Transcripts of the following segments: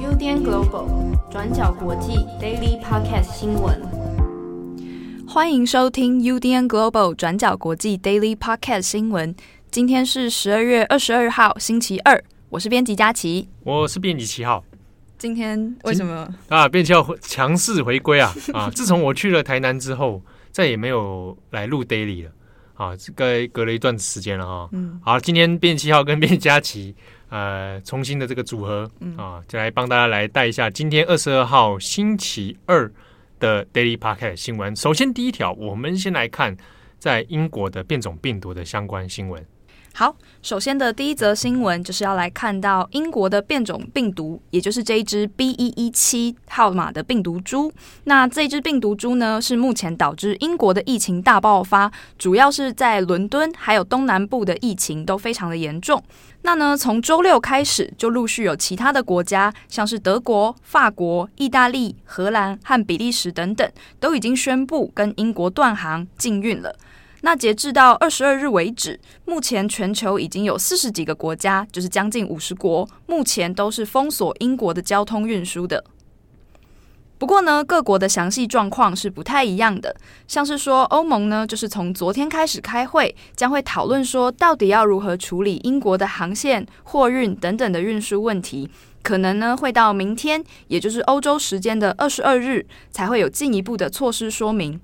UDN Global 转角国际 Daily Podcast 新闻，欢迎收听 UDN Global 转角国际 Daily Podcast 新闻。今天是十二月二十二号，星期二。我是编辑佳琪，我是编辑七号。今天为什么啊？编辑要强势回归啊！啊，自从我去了台南之后，再也没有来录 Daily 了啊！这个隔了一段时间了哈。嗯，好，今天编辑七号跟编辑佳琪呃，重新的这个组合啊，就来帮大家来带一下今天二十二号星期二的 Daily Pocket 新闻。首先第一条，我们先来看在英国的变种病毒的相关新闻。好，首先的第一则新闻就是要来看到英国的变种病毒，也就是这一只 B. 一一七号码的病毒株。那这只病毒株呢，是目前导致英国的疫情大爆发，主要是在伦敦还有东南部的疫情都非常的严重。那呢，从周六开始，就陆续有其他的国家，像是德国、法国、意大利、荷兰和比利时等等，都已经宣布跟英国断航禁运了。那截至到二十二日为止，目前全球已经有四十几个国家，就是将近五十国，目前都是封锁英国的交通运输的。不过呢，各国的详细状况是不太一样的。像是说，欧盟呢，就是从昨天开始开会，将会讨论说，到底要如何处理英国的航线、货运等等的运输问题。可能呢，会到明天，也就是欧洲时间的二十二日，才会有进一步的措施说明。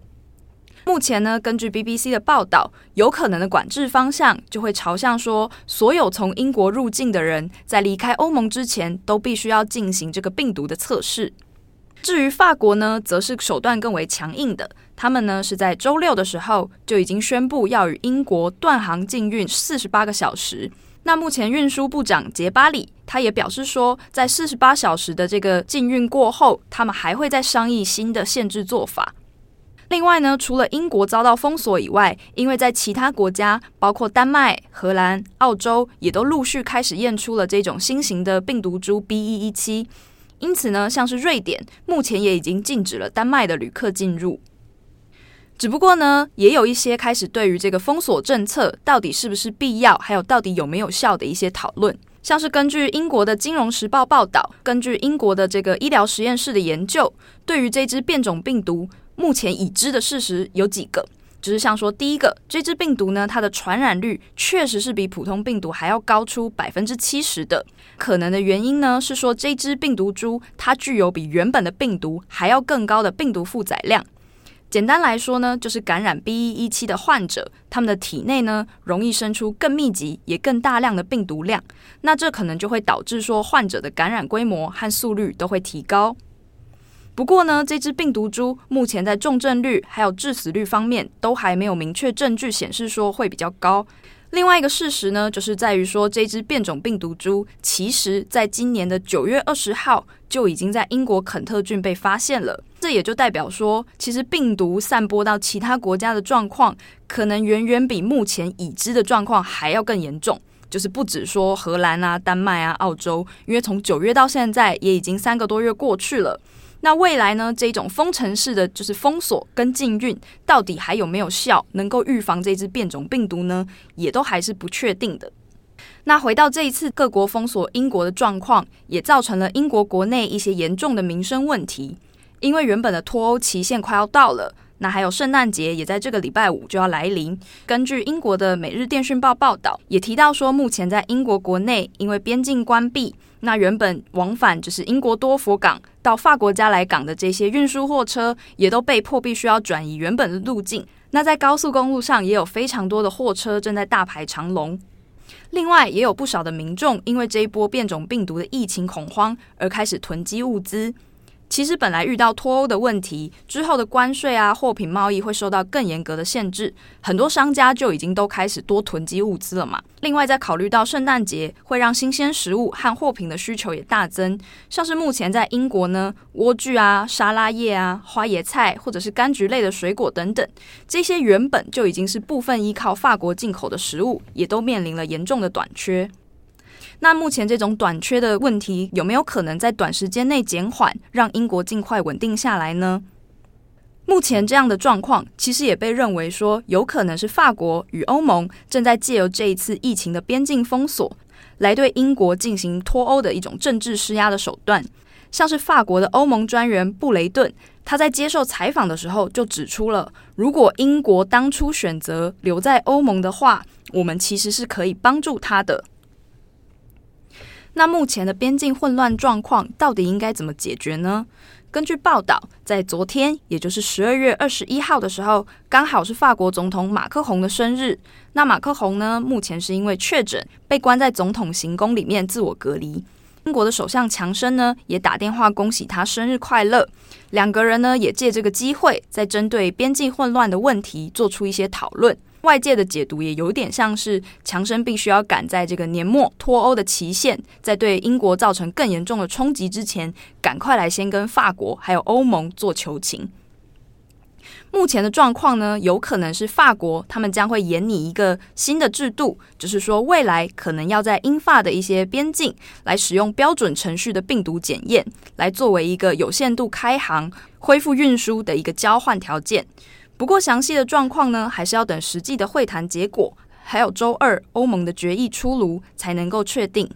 目前呢，根据 BBC 的报道，有可能的管制方向就会朝向说，所有从英国入境的人在离开欧盟之前，都必须要进行这个病毒的测试。至于法国呢，则是手段更为强硬的，他们呢是在周六的时候就已经宣布要与英国断航禁运四十八个小时。那目前运输部长杰巴里他也表示说，在四十八小时的这个禁运过后，他们还会再商议新的限制做法。另外呢，除了英国遭到封锁以外，因为在其他国家，包括丹麦、荷兰、澳洲，也都陆续开始验出了这种新型的病毒株 B. 一一七。因此呢，像是瑞典，目前也已经禁止了丹麦的旅客进入。只不过呢，也有一些开始对于这个封锁政策到底是不是必要，还有到底有没有效的一些讨论。像是根据英国的《金融时报》报道，根据英国的这个医疗实验室的研究，对于这支变种病毒。目前已知的事实有几个，就是像说，第一个，这只病毒呢，它的传染率确实是比普通病毒还要高出百分之七十的。可能的原因呢，是说这只病毒株它具有比原本的病毒还要更高的病毒负载量。简单来说呢，就是感染 B. 一一七的患者，他们的体内呢容易生出更密集也更大量的病毒量。那这可能就会导致说患者的感染规模和速率都会提高。不过呢，这只病毒株目前在重症率还有致死率方面都还没有明确证据显示说会比较高。另外一个事实呢，就是在于说这只变种病毒株其实在今年的九月二十号就已经在英国肯特郡被发现了。这也就代表说，其实病毒散播到其他国家的状况，可能远远比目前已知的状况还要更严重。就是不止说荷兰啊、丹麦啊、澳洲，因为从九月到现在也已经三个多月过去了。那未来呢？这种封城式的就是封锁跟禁运，到底还有没有效，能够预防这只变种病毒呢？也都还是不确定的。那回到这一次各国封锁英国的状况，也造成了英国国内一些严重的民生问题，因为原本的脱欧期限快要到了。那还有圣诞节也在这个礼拜五就要来临。根据英国的《每日电讯报》报道，也提到说，目前在英国国内，因为边境关闭，那原本往返就是英国多佛港到法国家来港的这些运输货车，也都被迫必须要转移原本的路径。那在高速公路上，也有非常多的货车正在大排长龙。另外，也有不少的民众因为这一波变种病毒的疫情恐慌，而开始囤积物资。其实本来遇到脱欧的问题之后的关税啊，货品贸易会受到更严格的限制，很多商家就已经都开始多囤积物资了嘛。另外，在考虑到圣诞节会让新鲜食物和货品的需求也大增，像是目前在英国呢，莴苣啊、沙拉叶啊、花椰菜或者是柑橘类的水果等等，这些原本就已经是部分依靠法国进口的食物，也都面临了严重的短缺。那目前这种短缺的问题有没有可能在短时间内减缓，让英国尽快稳定下来呢？目前这样的状况，其实也被认为说有可能是法国与欧盟正在借由这一次疫情的边境封锁，来对英国进行脱欧的一种政治施压的手段。像是法国的欧盟专员布雷顿，他在接受采访的时候就指出了，如果英国当初选择留在欧盟的话，我们其实是可以帮助他的。那目前的边境混乱状况到底应该怎么解决呢？根据报道，在昨天，也就是十二月二十一号的时候，刚好是法国总统马克宏的生日。那马克宏呢，目前是因为确诊，被关在总统行宫里面自我隔离。英国的首相强生呢，也打电话恭喜他生日快乐。两个人呢，也借这个机会，在针对边境混乱的问题做出一些讨论。外界的解读也有点像是强生必须要赶在这个年末脱欧的期限，在对英国造成更严重的冲击之前，赶快来先跟法国还有欧盟做求情。目前的状况呢，有可能是法国他们将会演拟一个新的制度，就是说未来可能要在英法的一些边境来使用标准程序的病毒检验，来作为一个有限度开航、恢复运输的一个交换条件。不过，详细的状况呢，还是要等实际的会谈结果，还有周二欧盟的决议出炉，才能够确定。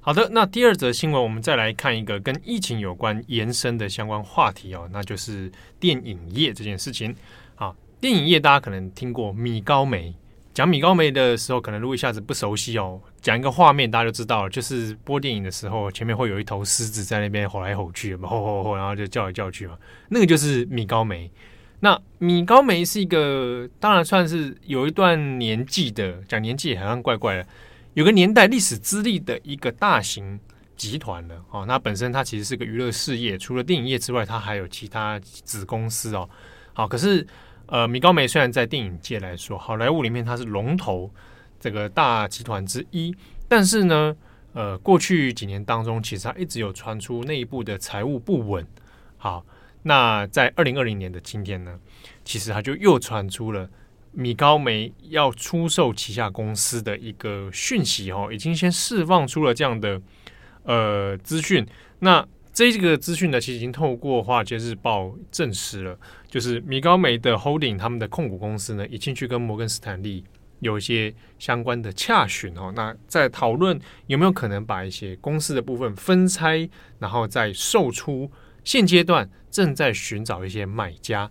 好的，那第二则新闻，我们再来看一个跟疫情有关延伸的相关话题哦，那就是电影业这件事情。好，电影业大家可能听过米高梅，讲米高梅的时候，可能如果一下子不熟悉哦，讲一个画面，大家就知道了，就是播电影的时候，前面会有一头狮子在那边吼来吼去，吼吼吼，然后就叫来叫去嘛，那个就是米高梅。那米高梅是一个，当然算是有一段年纪的，讲年纪好像怪怪的，有个年代历史资历的一个大型集团了哦。那本身它其实是个娱乐事业，除了电影业之外，它还有其他子公司哦。好，可是呃，米高梅虽然在电影界来说，好莱坞里面它是龙头这个大集团之一，但是呢，呃，过去几年当中，其实它一直有传出内部的财务不稳。好。那在二零二零年的今天呢，其实它就又传出了米高梅要出售旗下公司的一个讯息哦，已经先释放出了这样的呃资讯。那这个资讯呢，其实已经透过华尔街日报证实了，就是米高梅的 holding 他们的控股公司呢，已经去跟摩根斯坦利有一些相关的洽询哦。那在讨论有没有可能把一些公司的部分分拆，然后再售出。现阶段正在寻找一些买家。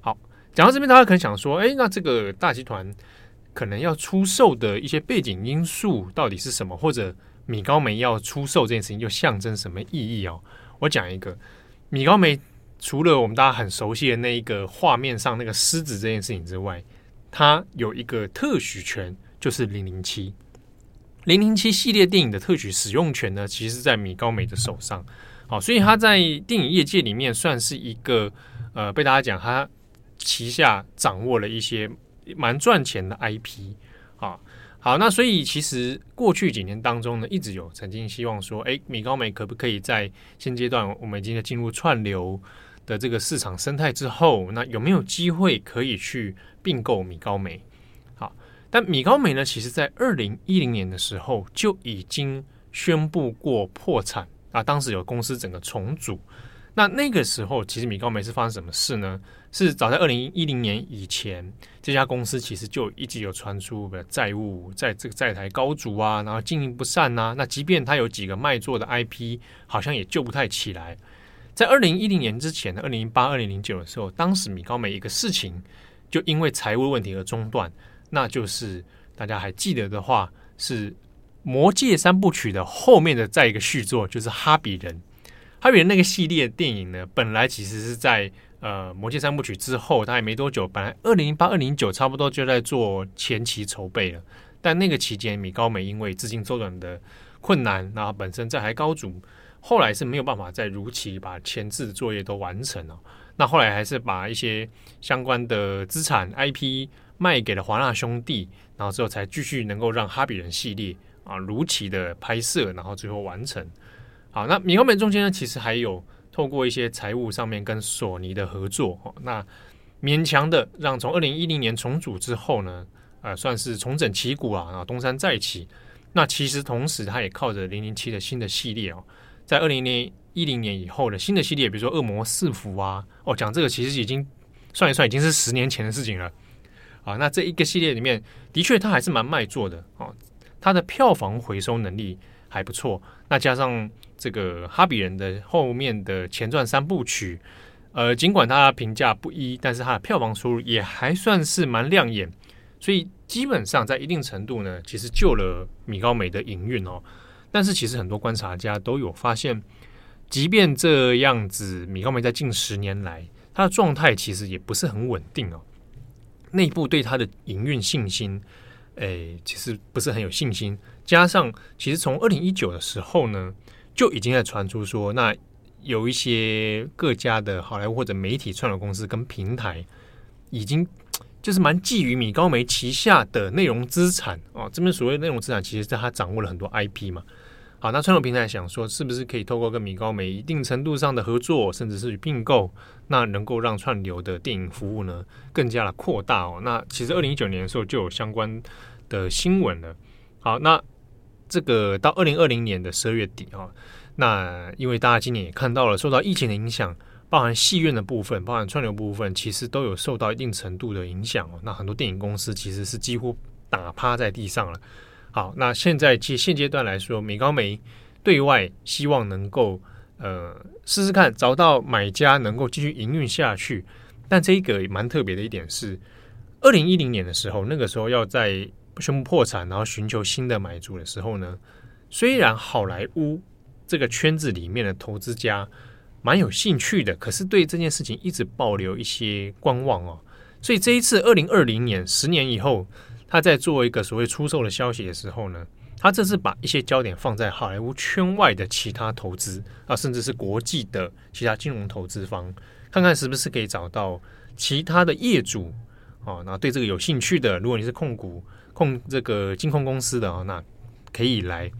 好，讲到这边，大家可能想说，哎，那这个大集团可能要出售的一些背景因素到底是什么？或者米高梅要出售这件事情又象征什么意义哦？我讲一个，米高梅除了我们大家很熟悉的那一个画面上那个狮子这件事情之外，它有一个特许权，就是零零七零零七系列电影的特许使用权呢，其实在米高梅的手上。好，所以他在电影业界里面算是一个呃，被大家讲他旗下掌握了一些蛮赚钱的 IP。好，好，那所以其实过去几年当中呢，一直有曾经希望说，诶，米高梅可不可以在现阶段我们已经进入串流的这个市场生态之后，那有没有机会可以去并购米高梅？好，但米高梅呢，其实在二零一零年的时候就已经宣布过破产。啊，当时有公司整个重组，那那个时候其实米高梅是发生什么事呢？是早在二零一零年以前，这家公司其实就一直有传出的债务在这个债台高筑啊，然后经营不善呐、啊。那即便它有几个卖座的 IP，好像也救不太起来。在二零一零年之前的二零零八、二零零九的时候，当时米高梅一个事情就因为财务问题而中断，那就是大家还记得的话是。《魔戒三部曲》的后面的再一个续作就是《哈比人》。《哈比人》那个系列电影呢，本来其实是在呃《魔戒三部曲》之后，它也没多久，本来二零零八、二零零九差不多就在做前期筹备了。但那个期间，米高梅因为资金周转的困难，然后本身在台高组，后来是没有办法再如期把前置作业都完成了。那后来还是把一些相关的资产 IP 卖给了华纳兄弟，然后之后才继续能够让《哈比人》系列。啊，如期的拍摄，然后最后完成。好，那米高梅中间呢，其实还有透过一些财务上面跟索尼的合作，那勉强的让从二零一零年重组之后呢，呃，算是重整旗鼓啊，然后东山再起。那其实同时，它也靠着零零七的新的系列哦，在二零年一零年以后的新的系列，比如说《恶魔四伏》啊，哦，讲这个其实已经算一算，已经是十年前的事情了。啊，那这一个系列里面，的确它还是蛮卖座的哦，它的票房回收能力还不错。那加上这个《哈比人》的后面的前传三部曲，呃，尽管它评价不一，但是它的票房收入也还算是蛮亮眼。所以基本上在一定程度呢，其实救了米高梅的营运哦。但是其实很多观察家都有发现，即便这样子，米高梅在近十年来，他的状态其实也不是很稳定哦。内部对他的营运信心，诶，其实不是很有信心。加上其实从二零一九的时候呢，就已经在传出说，那有一些各家的好莱坞或者媒体串流公司跟平台，已经 就是蛮觊觎米高梅旗下的内容资产哦。这边所谓内容资产，其实在他掌握了很多 IP 嘛。好，那串流平台想说，是不是可以透过跟米高梅一定程度上的合作，甚至是并购，那能够让串流的电影服务呢更加的扩大哦？那其实二零一九年的时候就有相关的新闻了。好，那这个到二零二零年的十二月底啊，那因为大家今年也看到了，受到疫情的影响，包含戏院的部分，包含串流部分，其实都有受到一定程度的影响哦。那很多电影公司其实是几乎打趴在地上了。好，那现在其实现阶段来说，美高梅对外希望能够呃试试看找到买家，能够继续营运下去。但这一个蛮特别的一点是，二零一零年的时候，那个时候要在宣布破产，然后寻求新的买主的时候呢，虽然好莱坞这个圈子里面的投资家蛮有兴趣的，可是对这件事情一直保留一些观望哦。所以这一次二零二零年，十年以后。他在做一个所谓出售的消息的时候呢，他这是把一些焦点放在好莱坞圈外的其他投资啊，甚至是国际的其他金融投资方，看看是不是可以找到其他的业主啊，那对这个有兴趣的，如果你是控股控这个金控公司的啊，那可以来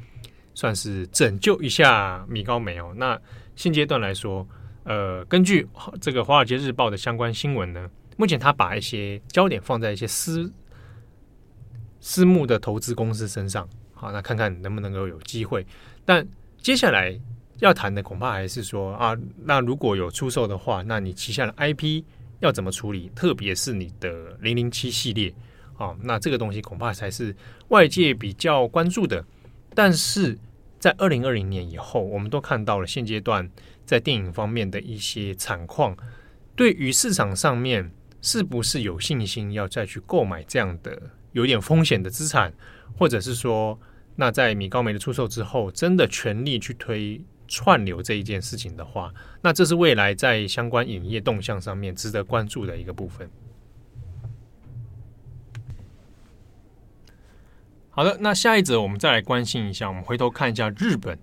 算是拯救一下米高梅哦。那现阶段来说，呃，根据这个《华尔街日报》的相关新闻呢，目前他把一些焦点放在一些私。私募的投资公司身上，好，那看看能不能够有机会。但接下来要谈的恐怕还是说啊，那如果有出售的话，那你旗下的 IP 要怎么处理？特别是你的零零七系列啊，那这个东西恐怕才是外界比较关注的。但是在二零二零年以后，我们都看到了现阶段在电影方面的一些惨况，对于市场上面是不是有信心要再去购买这样的？有点风险的资产，或者是说，那在米高梅的出售之后，真的全力去推串流这一件事情的话，那这是未来在相关影业动向上面值得关注的一个部分。好的，那下一则我们再来关心一下，我们回头看一下日本，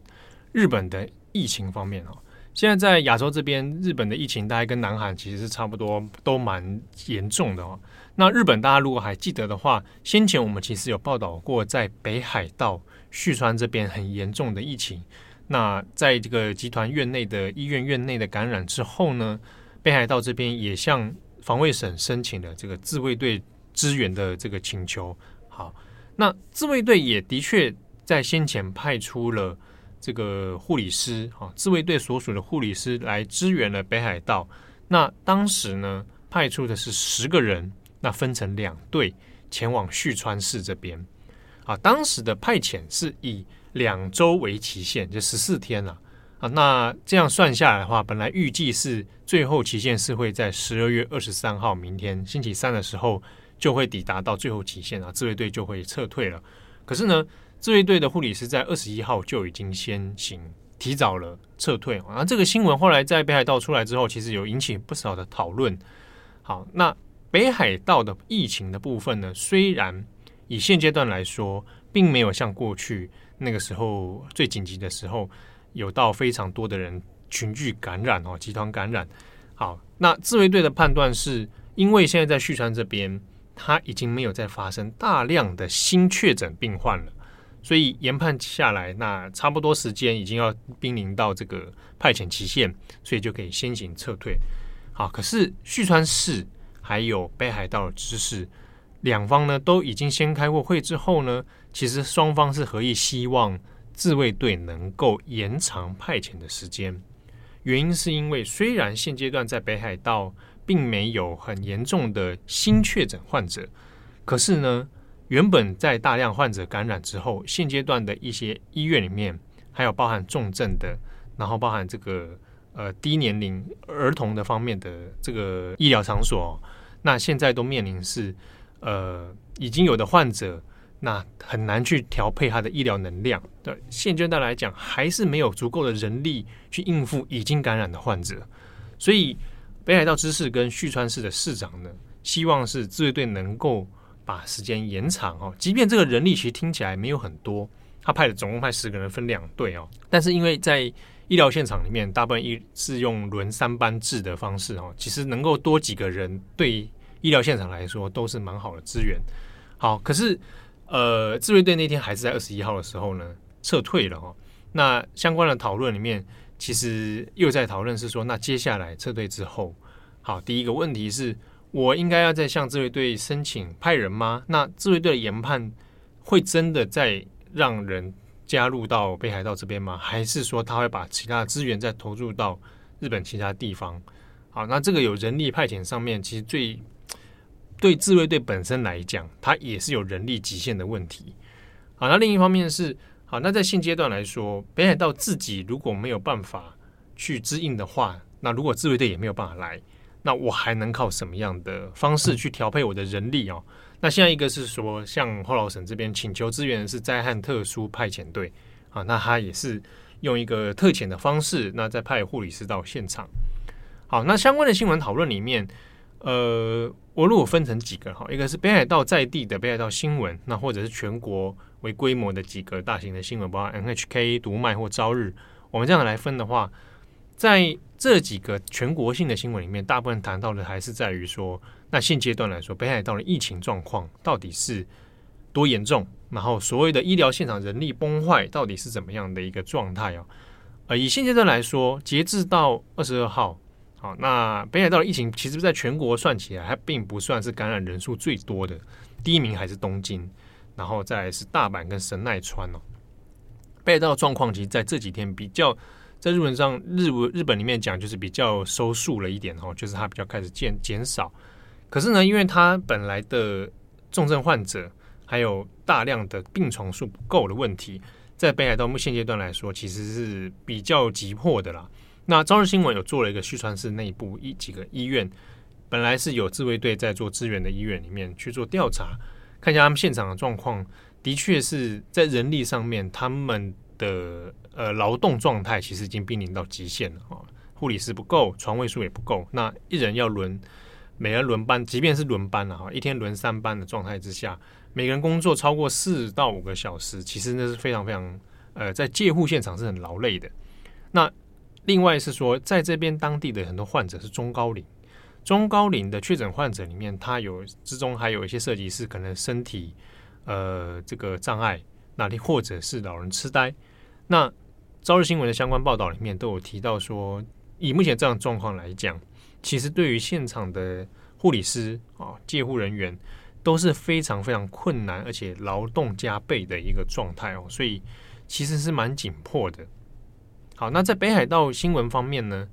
日本的疫情方面哦。现在在亚洲这边，日本的疫情大概跟南韩其实是差不多，都蛮严重的哦。那日本大家如果还记得的话，先前我们其实有报道过，在北海道旭川这边很严重的疫情。那在这个集团院内的医院院内的感染之后呢，北海道这边也向防卫省申请了这个自卫队支援的这个请求。好，那自卫队也的确在先前派出了。这个护理师啊，自卫队所属的护理师来支援了北海道。那当时呢，派出的是十个人，那分成两队前往旭川市这边。啊，当时的派遣是以两周为期限，就十四天了啊。那这样算下来的话，本来预计是最后期限是会在十二月二十三号，明天星期三的时候就会抵达到最后期限啊，自卫队就会撤退了。可是呢，自卫队的护理师在二十一号就已经先行提早了撤退，啊，这个新闻后来在北海道出来之后，其实有引起不少的讨论。好，那北海道的疫情的部分呢，虽然以现阶段来说，并没有像过去那个时候最紧急的时候，有到非常多的人群聚感染哦，集团感染。好，那自卫队的判断是因为现在在旭川这边，它已经没有再发生大量的新确诊病患了。所以研判下来，那差不多时间已经要濒临到这个派遣期限，所以就可以先行撤退。好，可是旭川市还有北海道知事两方呢，都已经先开过会之后呢，其实双方是合意希望自卫队能够延长派遣的时间。原因是因为虽然现阶段在北海道并没有很严重的新确诊患者，可是呢，原本在大量患者感染之后，现阶段的一些医院里面，还有包含重症的，然后包含这个呃低年龄儿童的方面的这个医疗场所，那现在都面临是呃已经有的患者。那很难去调配他的医疗能量。对现阶段来讲，还是没有足够的人力去应付已经感染的患者。所以北海道知事跟旭川市的市长呢，希望是自卫队能够把时间延长哦。即便这个人力其实听起来没有很多，他派的总共派十个人分两队哦。但是因为在医疗现场里面，大部分一是用轮三班制的方式哦，其实能够多几个人，对医疗现场来说都是蛮好的资源。好，可是。呃，自卫队那天还是在二十一号的时候呢，撤退了哈。那相关的讨论里面，其实又在讨论是说，那接下来撤退之后，好，第一个问题是，我应该要再向自卫队申请派人吗？那自卫队的研判会真的再让人加入到北海道这边吗？还是说他会把其他资源再投入到日本其他地方？好，那这个有人力派遣上面，其实最。对自卫队本身来讲，它也是有人力极限的问题。好，那另一方面是，好，那在现阶段来说，北海道自己如果没有办法去支应的话，那如果自卫队也没有办法来，那我还能靠什么样的方式去调配我的人力哦？那现在一个是说，像后老省这边请求支援是灾害特殊派遣队啊，那他也是用一个特遣的方式，那再派护理师到现场。好，那相关的新闻讨论里面。呃，我如果分成几个哈，一个是北海道在地的北海道新闻，那或者是全国为规模的几个大型的新闻，包括 NHK、读卖或朝日，我们这样来分的话，在这几个全国性的新闻里面，大部分谈到的还是在于说，那现阶段来说，北海道的疫情状况到底是多严重，然后所谓的医疗现场人力崩坏到底是怎么样的一个状态啊？呃，以现阶段来说，截至到二十二号。那北海道的疫情其实在全国算起来，还并不算是感染人数最多的，第一名还是东京，然后再是大阪跟神奈川哦。北海道状况其实在这几天比较，在日本上日文日本里面讲就是比较收束了一点哦，就是它比较开始减减少。可是呢，因为它本来的重症患者还有大量的病床数不够的问题，在北海道目前阶段来说，其实是比较急迫的啦。那朝日新闻有做了一个旭川市内部一几个医院，本来是有自卫队在做支援的医院里面去做调查，看一下他们现场的状况，的确是在人力上面，他们的呃劳动状态其实已经濒临到极限了啊，护理师不够，床位数也不够，那一人要轮，每人轮班，即便是轮班了哈，一天轮三班的状态之下，每个人工作超过四到五个小时，其实那是非常非常呃在介护现场是很劳累的，那。另外是说，在这边当地的很多患者是中高龄，中高龄的确诊患者里面，他有之中还有一些涉及是可能身体呃这个障碍，那里或者是老人痴呆。那朝日新闻的相关报道里面都有提到说，以目前这样状况来讲，其实对于现场的护理师啊、介护人员都是非常非常困难，而且劳动加倍的一个状态哦，所以其实是蛮紧迫的。好，那在北海道新闻方面呢，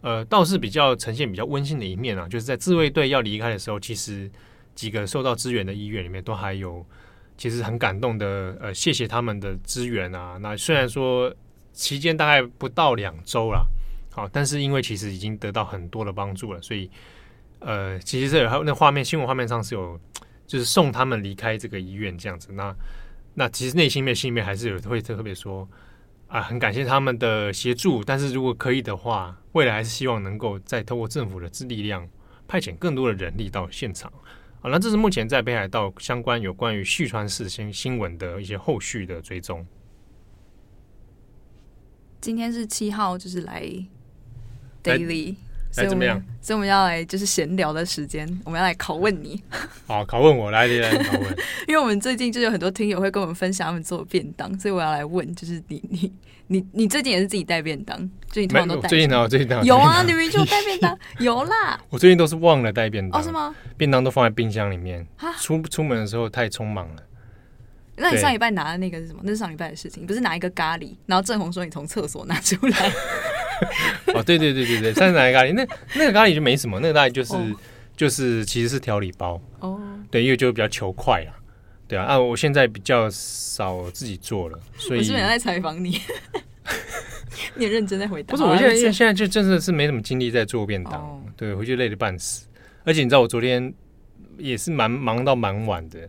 呃，倒是比较呈现比较温馨的一面啊，就是在自卫队要离开的时候，其实几个受到支援的医院里面都还有，其实很感动的，呃，谢谢他们的支援啊。那虽然说期间大概不到两周了，好，但是因为其实已经得到很多的帮助了，所以呃，其实这还有那画面，新闻画面上是有，就是送他们离开这个医院这样子。那那其实内心面心里面还是有会特别说。啊，很感谢他们的协助，但是如果可以的话，未来还是希望能够再透过政府的力量，派遣更多的人力到现场。好，那这是目前在北海道相关有关于旭川市新新闻的一些后续的追踪。今天是七号，就是来 daily。来怎么样？所以我们要来就是闲聊的时间，我们要来拷问你。好，拷问我来，来来拷问。因为我们最近就有很多听友会跟我们分享他们做的便当，所以我要来问，就是你你你你最近也是自己带便当？最近通常都带？最近呢？最近有啊，你明明就带便当，有啦。我最近都是忘了带便当，哦，是吗？便当都放在冰箱里面，出出门的时候太匆忙了。那你上礼拜拿的那个是什么？那是上礼拜的事情，不是拿一个咖喱，然后郑红说你从厕所拿出来。哦，对对对对对，上次拿一个咖喱，那那个咖喱就没什么，那个大概就是、哦、就是其实是调理包哦，对，因为就比较求快啊，对啊，啊，我现在比较少自己做了，所以我是没有在采访你，你很认真在回答。不是，我现在因为现在就真的是没什么精力在做便当，哦、对，回去累得半死，而且你知道我昨天也是蛮忙到蛮晚的。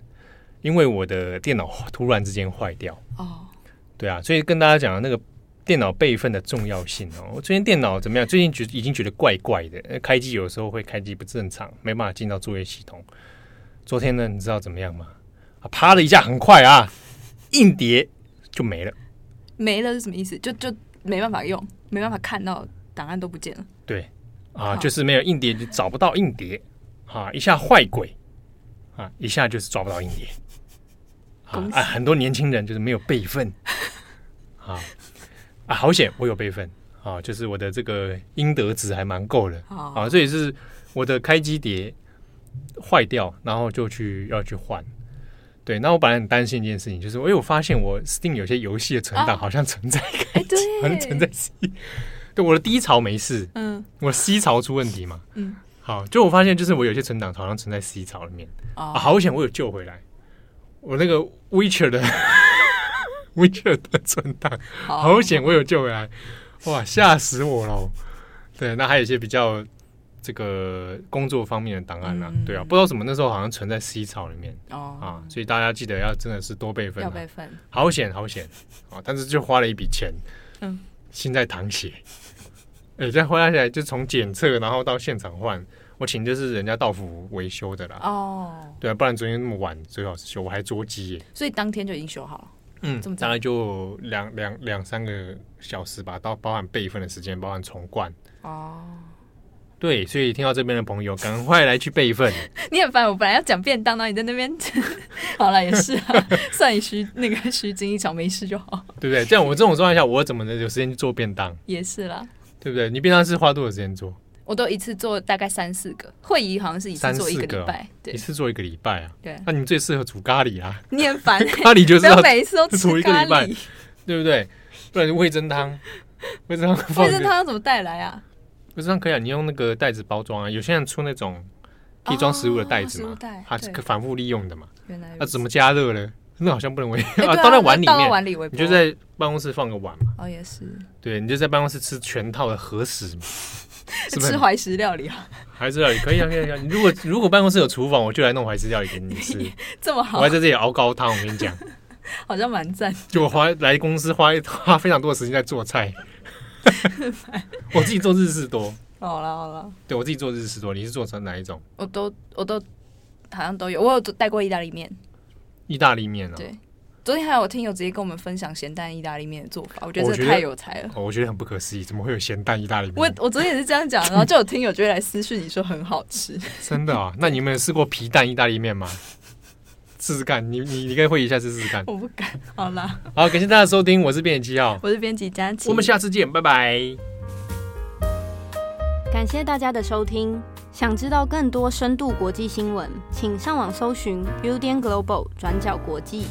因为我的电脑突然之间坏掉哦，对啊，所以跟大家讲那个电脑备份的重要性哦。我最近电脑怎么样？最近觉已经觉得怪怪的，开机有时候会开机不正常，没办法进到作业系统。昨天呢，你知道怎么样吗？啊，啪的一下，很快啊，硬碟就没了。没了是什么意思？就就没办法用，没办法看到档案都不见了。对啊，就是没有硬碟，就找不到硬碟啊，一下坏鬼啊，一下就是抓不到硬碟。啊，很多年轻人就是没有备份，啊啊，好险我有备份啊，就是我的这个应得值还蛮够的啊，这也是我的开机碟坏掉，然后就去要去换。对，那我本来很担心一件事情，就是因为我发现我 Steam 有些游戏的存档好像存在开机，好像 存在 C，对，我的低潮没事，嗯，我 C 槽出问题嘛，嗯，好，就我发现就是我有些存档好像存在 C 槽里面啊，好险我有救回来。我那个 Witcher 的 Witcher 的存档，好险我有救回来，哇，吓死我了！对，那还有一些比较这个工作方面的档案啊，嗯、对啊，不知道什么那时候好像存在 C 槽里面哦啊，所以大家记得要真的是多备份，要备份，好险好险啊！但是就花了一笔钱，嗯，心在淌血，哎、欸，再花下来就从检测然后到现场换。我请就是人家到府维修的啦。哦，对啊，不然昨天那么晚最好是修，我还捉鸡耶。所以当天就已经修好了。嗯，这么大概就两两两三个小时吧，到包含备份的时间，包含重灌。哦，对，所以听到这边的朋友，赶快来去备份。你很烦，我本来要讲便当，那你在那边，好了，也是啊，算你虚那个虚惊一场，没事就好，对不对？这样我这种状态下，我怎么能有时间去做便当？也是啦，对不对？你便当是花多少时间做？我都一次做大概三四个，会议好像是一次做一个礼拜，对，一次做一个礼拜啊。对，那你们最适合煮咖喱啊。你很烦，咖喱就是要每次都煮一个礼拜，对不对？不然味噌汤，味噌汤，味噌汤要怎么带来啊？味噌汤可以啊，你用那个袋子包装啊。有些人出那种可以装食物的袋子嘛，它是可反复利用的嘛。原来，那怎么加热呢？那好像不能微啊，倒在碗里面，你就在办公室放个碗嘛。哦，也是。对，你就在办公室吃全套的和食嘛。吃怀石料理啊？怀石料理可以啊，可以啊。你如果如果办公室有厨房，我就来弄怀石料理给你吃。这么好，我还在这里熬高汤。我跟你讲，好像蛮赞。就我花来公司花花非常多的时间在做菜。我自己做日式多。好了好了，对我自己做日式多。你是做成哪一种？我都我都好像都有。我有带过意大利面。意大利面啊？对。昨天还有听友直接跟我们分享咸蛋意大利面的做法，我觉得这太有才了。我觉，我觉得很不可思议，怎么会有咸蛋意大利面？我我昨天也是这样讲，然后就有听友就会来私讯你说很好吃。真的啊？那你们有试过皮蛋意大利面吗？试试看，你你你可以会一下试试看。我不敢。好啦，好，感谢大家收听，我是编辑七号，我是编辑佳琪，我们下次见，拜拜。感谢大家的收听，想知道更多深度国际新闻，请上网搜寻 Udan Global 转角国际。